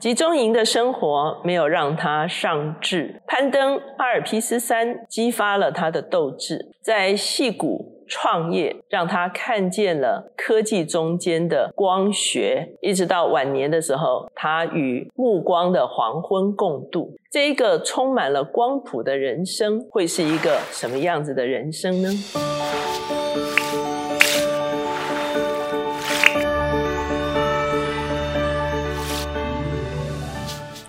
集中营的生活没有让他上志，攀登阿尔卑斯山激发了他的斗志，在戏谷。创业让他看见了科技中间的光学，一直到晚年的时候，他与目光的黄昏共度。这一个充满了光谱的人生，会是一个什么样子的人生呢？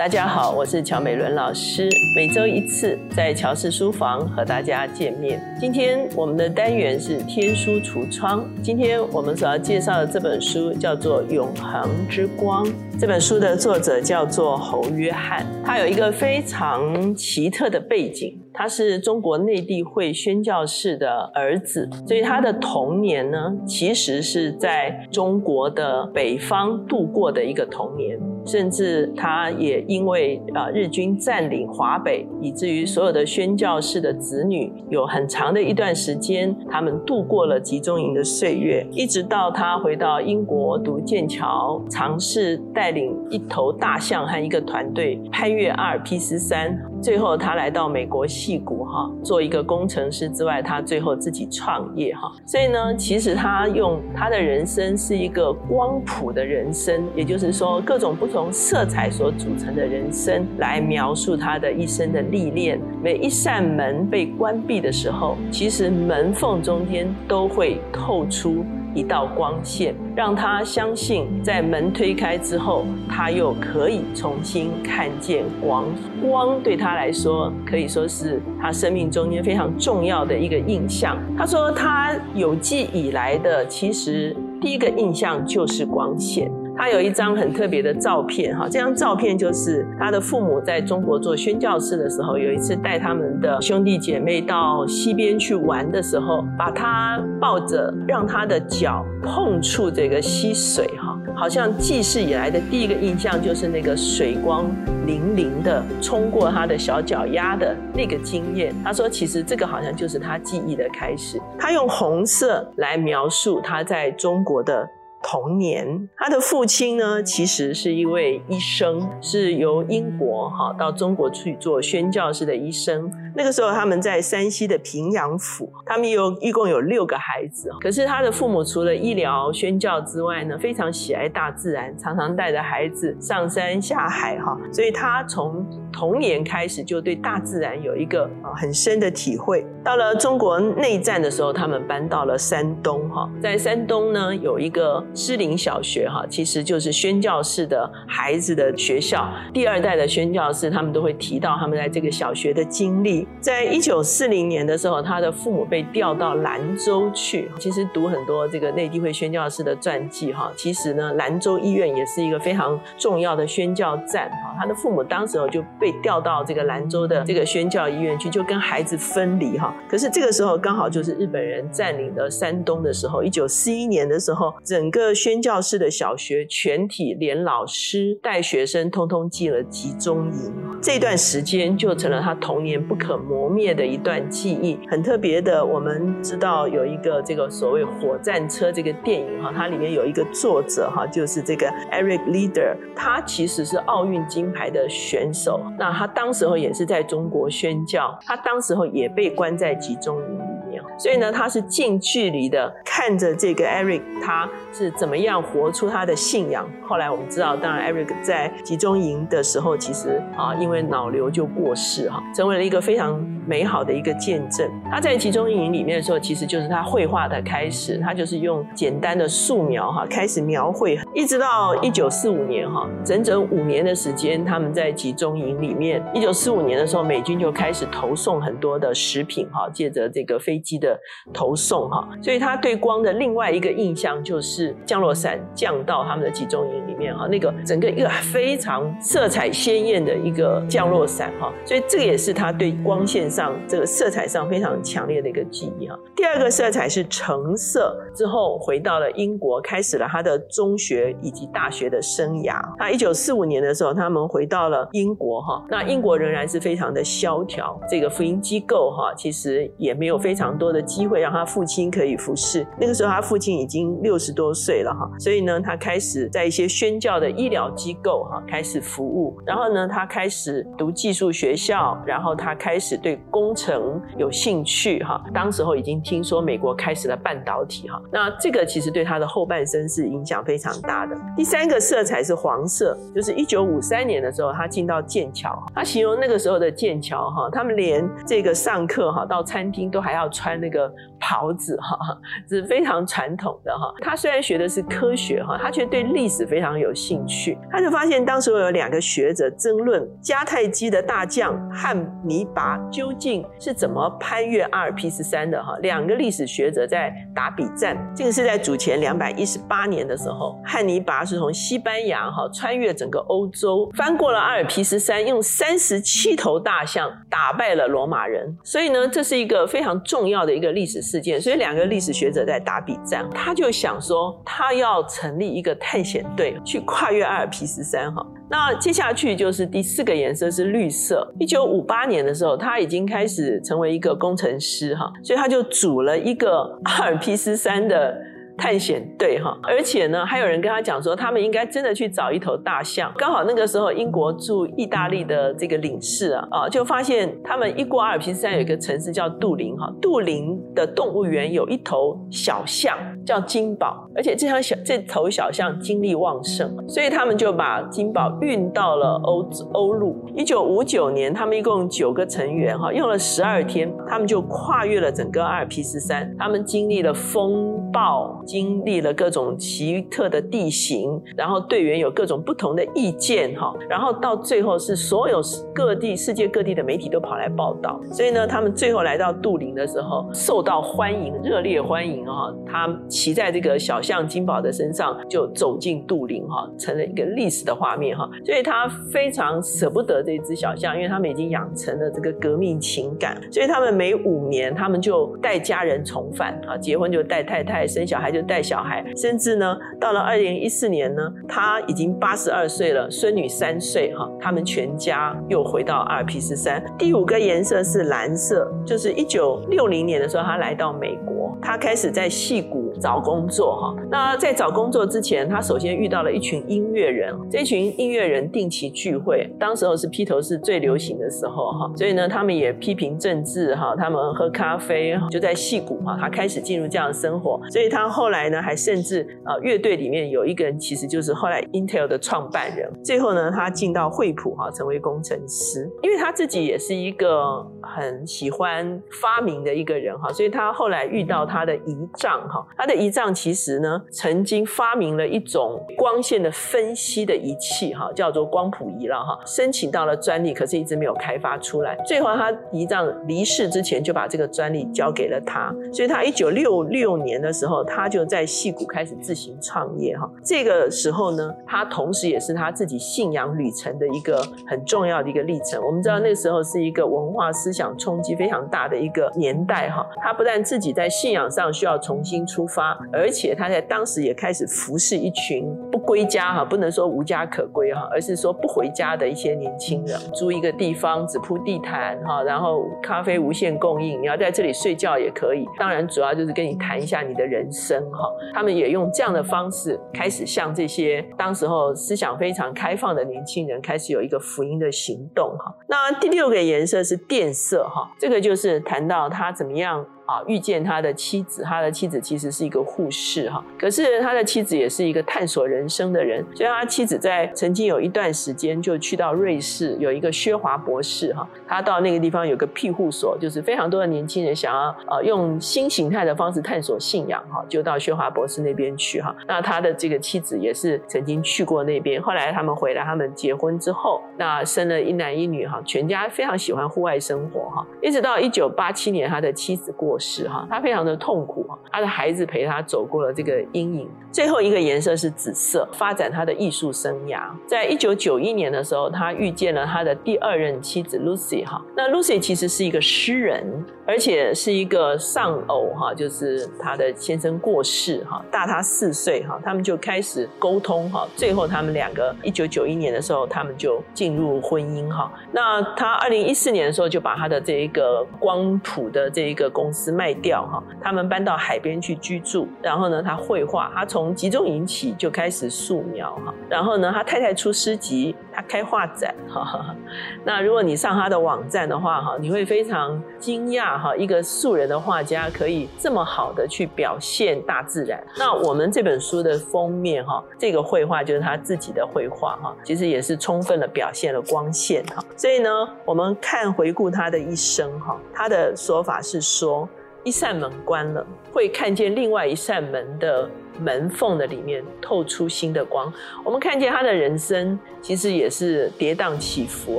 大家好，我是乔美伦老师，每周一次在乔氏书房和大家见面。今天我们的单元是天书橱窗，今天我们所要介绍的这本书叫做《永恒之光》。这本书的作者叫做侯约翰，他有一个非常奇特的背景。他是中国内地会宣教士的儿子，所以他的童年呢，其实是在中国的北方度过的一个童年。甚至他也因为啊日军占领华北，以至于所有的宣教士的子女有很长的一段时间，他们度过了集中营的岁月，一直到他回到英国读剑桥，尝试带领一头大象和一个团队攀越阿尔卑斯山。最后，他来到美国戏谷哈，做一个工程师之外，他最后自己创业哈。所以呢，其实他用他的人生是一个光谱的人生，也就是说，各种不从色彩所组成的人生，来描述他的一生的历练。每一扇门被关闭的时候，其实门缝中间都会透出。一道光线，让他相信，在门推开之后，他又可以重新看见光。光对他来说，可以说是他生命中间非常重要的一个印象。他说，他有记以来的，其实第一个印象就是光线。他有一张很特别的照片，哈，这张照片就是他的父母在中国做宣教士的时候，有一次带他们的兄弟姐妹到溪边去玩的时候，把他抱着，让他的脚碰触这个溪水，哈，好像记事以来的第一个印象就是那个水光粼粼的冲过他的小脚丫的那个经验。他说，其实这个好像就是他记忆的开始。他用红色来描述他在中国的。童年，他的父亲呢，其实是一位医生，是由英国哈到中国去做宣教士的医生。那个时候他们在山西的平阳府，他们有一共有六个孩子。可是他的父母除了医疗宣教之外呢，非常喜爱大自然，常常带着孩子上山下海哈。所以他从童年开始就对大自然有一个啊很深的体会。到了中国内战的时候，他们搬到了山东哈，在山东呢有一个。师林小学哈，其实就是宣教士的孩子的学校。第二代的宣教士，他们都会提到他们在这个小学的经历。在一九四零年的时候，他的父母被调到兰州去。其实读很多这个内地会宣教士的传记哈，其实呢，兰州医院也是一个非常重要的宣教站哈。他的父母当时候就被调到这个兰州的这个宣教医院去，就跟孩子分离哈。可是这个时候刚好就是日本人占领了山东的时候，一九四一年的时候，整个宣教师的小学全体连老师带学生通通进了集中营，这段时间就成了他童年不可磨灭的一段记忆。很特别的，我们知道有一个这个所谓火战车这个电影哈，它里面有一个作者哈，就是这个 Eric Leader，他其实是奥运金牌的选手。那他当时候也是在中国宣教，他当时候也被关在集中营里所以呢，他是近距离的看着这个 Eric，他是。怎么样活出他的信仰？后来我们知道，当然，Eric 在集中营的时候，其实啊，因为脑瘤就过世哈，成为了一个非常美好的一个见证。他在集中营里面的时候，其实就是他绘画的开始，他就是用简单的素描哈，开始描绘，一直到一九四五年哈，整整五年的时间，他们在集中营里面。一九四五年的时候，美军就开始投送很多的食品哈，借着这个飞机的投送哈，所以他对光的另外一个印象就是。降落伞降到他们的集中营里面哈，那个整个一个非常色彩鲜艳的一个降落伞哈，所以这个也是他对光线上这个色彩上非常强烈的一个记忆哈。第二个色彩是橙色，之后回到了英国，开始了他的中学以及大学的生涯。他一九四五年的时候，他们回到了英国哈，那英国仍然是非常的萧条，这个福音机构哈，其实也没有非常多的机会让他父亲可以服侍。那个时候他父亲已经六十多岁了哈，所以呢，他开始在一些宣教的医疗机构哈开始服务。然后呢，他开始读技术学校，然后他开始对工程有兴趣哈。当时候已经听说美国开始了半导体哈，那这个其实对他的后半生是影响非常大的。第三个色彩是黄色，就是一九五三年的时候，他进到剑桥，他形容那个时候的剑桥哈，他们连这个上课哈到餐厅都还要穿那个。袍子哈，是非常传统的哈。他虽然学的是科学哈，他却对历史非常有兴趣。他就发现当时有两个学者争论迦太基的大将汉尼拔究竟是怎么攀越阿尔卑斯山的哈。两个历史学者在打比战。这个是在主前两百一十八年的时候，汉尼拔是从西班牙哈穿越整个欧洲，翻过了阿尔卑斯山，用三十七头大象打败了罗马人。所以呢，这是一个非常重要重要的一个历史。事件，所以两个历史学者在打比战，他就想说，他要成立一个探险队去跨越阿尔卑斯山哈。那接下去就是第四个颜色是绿色。一九五八年的时候，他已经开始成为一个工程师哈，所以他就组了一个阿尔卑斯山的。探险队哈，而且呢，还有人跟他讲说，他们应该真的去找一头大象。刚好那个时候，英国驻意大利的这个领事啊，啊，就发现他们一过阿尔卑斯山有一个城市叫杜林哈，杜林的动物园有一头小象。叫金宝，而且这条小这头小象精力旺盛，所以他们就把金宝运到了欧欧陆。一九五九年，他们一共九个成员哈，用了十二天，他们就跨越了整个阿尔卑斯山，他们经历了风暴。经历了各种奇特的地形，然后队员有各种不同的意见哈，然后到最后是所有各地世界各地的媒体都跑来报道，所以呢，他们最后来到杜林的时候受到欢迎，热烈欢迎哈，他骑在这个小象金宝的身上就走进杜林哈，成了一个历史的画面哈，所以他非常舍不得这只小象，因为他们已经养成了这个革命情感，所以他们每五年他们就带家人重返啊，结婚就带太太，生小孩就。带小孩，甚至呢，到了二零一四年呢，他已经八十二岁了，孙女三岁哈，他们全家又回到阿尔卑斯山。第五个颜色是蓝色，就是一九六零年的时候，他来到美国，他开始在戏谷。找工作哈，那在找工作之前，他首先遇到了一群音乐人。这群音乐人定期聚会，当时候是披头士最流行的时候哈，所以呢，他们也批评政治哈，他们喝咖啡就在戏谷哈，他开始进入这样的生活。所以他后来呢，还甚至啊，乐队里面有一个人其实就是后来 Intel 的创办人。最后呢，他进到惠普哈，成为工程师，因为他自己也是一个很喜欢发明的一个人哈，所以他后来遇到他的姨丈哈，他。仪仗其实呢，曾经发明了一种光线的分析的仪器，哈，叫做光谱仪了，哈，申请到了专利，可是一直没有开发出来。最后他仪仗离世之前，就把这个专利交给了他，所以他一九六六年的时候，他就在戏谷开始自行创业，哈。这个时候呢，他同时也是他自己信仰旅程的一个很重要的一个历程。我们知道那时候是一个文化思想冲击非常大的一个年代，哈。他不但自己在信仰上需要重新出发。而且他在当时也开始服侍一群不归家哈，不能说无家可归哈，而是说不回家的一些年轻人，租一个地方只铺地毯哈，然后咖啡无限供应，你要在这里睡觉也可以。当然，主要就是跟你谈一下你的人生哈。他们也用这样的方式开始向这些当时候思想非常开放的年轻人开始有一个福音的行动哈。那第六个颜色是电色哈，这个就是谈到他怎么样。啊，遇见他的妻子，他的妻子其实是一个护士哈，可是他的妻子也是一个探索人生的人，所以他妻子在曾经有一段时间就去到瑞士，有一个薛华博士哈，他到那个地方有个庇护所，就是非常多的年轻人想要呃用新形态的方式探索信仰哈，就到薛华博士那边去哈。那他的这个妻子也是曾经去过那边，后来他们回来，他们结婚之后，那生了一男一女哈，全家非常喜欢户外生活哈，一直到一九八七年他的妻子过。是哈，他非常的痛苦，他的孩子陪他走过了这个阴影。最后一个颜色是紫色，发展他的艺术生涯。在一九九一年的时候，他遇见了他的第二任妻子 Lucy 哈。那 Lucy 其实是一个诗人。而且是一个丧偶哈，就是他的先生过世哈，大他四岁哈，他们就开始沟通哈，最后他们两个一九九一年的时候，他们就进入婚姻哈。那他二零一四年的时候就把他的这一个光谱的这一个公司卖掉哈，他们搬到海边去居住，然后呢，他绘画，他从集中营起就开始素描哈，然后呢，他太太出诗集，他开画展哈。那如果你上他的网站的话哈，你会非常惊讶。哈，一个素人的画家可以这么好的去表现大自然。那我们这本书的封面哈，这个绘画就是他自己的绘画哈，其实也是充分的表现了光线哈。所以呢，我们看回顾他的一生哈，他的说法是说，一扇门关了，会看见另外一扇门的。门缝的里面透出新的光，我们看见他的人生其实也是跌宕起伏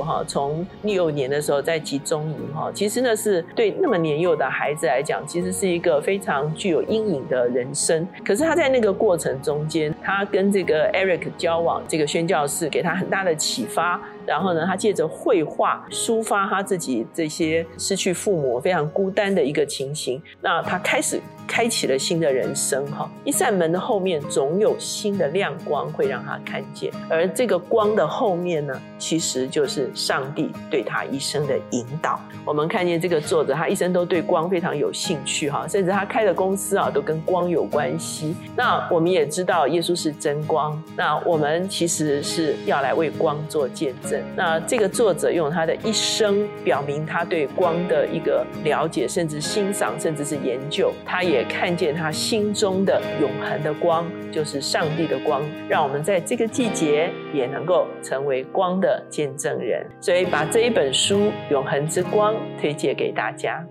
哈。从六年的时候在集中营哈，其实呢是对那么年幼的孩子来讲，其实是一个非常具有阴影的人生。可是他在那个过程中间，他跟这个 Eric 交往，这个宣教士给他很大的启发。然后呢，他借着绘画抒发他自己这些失去父母、非常孤单的一个情形。那他开始。开启了新的人生哈！一扇门的后面总有新的亮光会让他看见，而这个光的后面呢，其实就是上帝对他一生的引导。我们看见这个作者，他一生都对光非常有兴趣哈，甚至他开的公司啊都跟光有关系。那我们也知道耶稣是真光，那我们其实是要来为光做见证。那这个作者用他的一生表明他对光的一个了解，甚至欣赏，甚至是研究，他也。看见他心中的永恒的光，就是上帝的光，让我们在这个季节也能够成为光的见证人。所以，把这一本书《永恒之光》推荐给大家。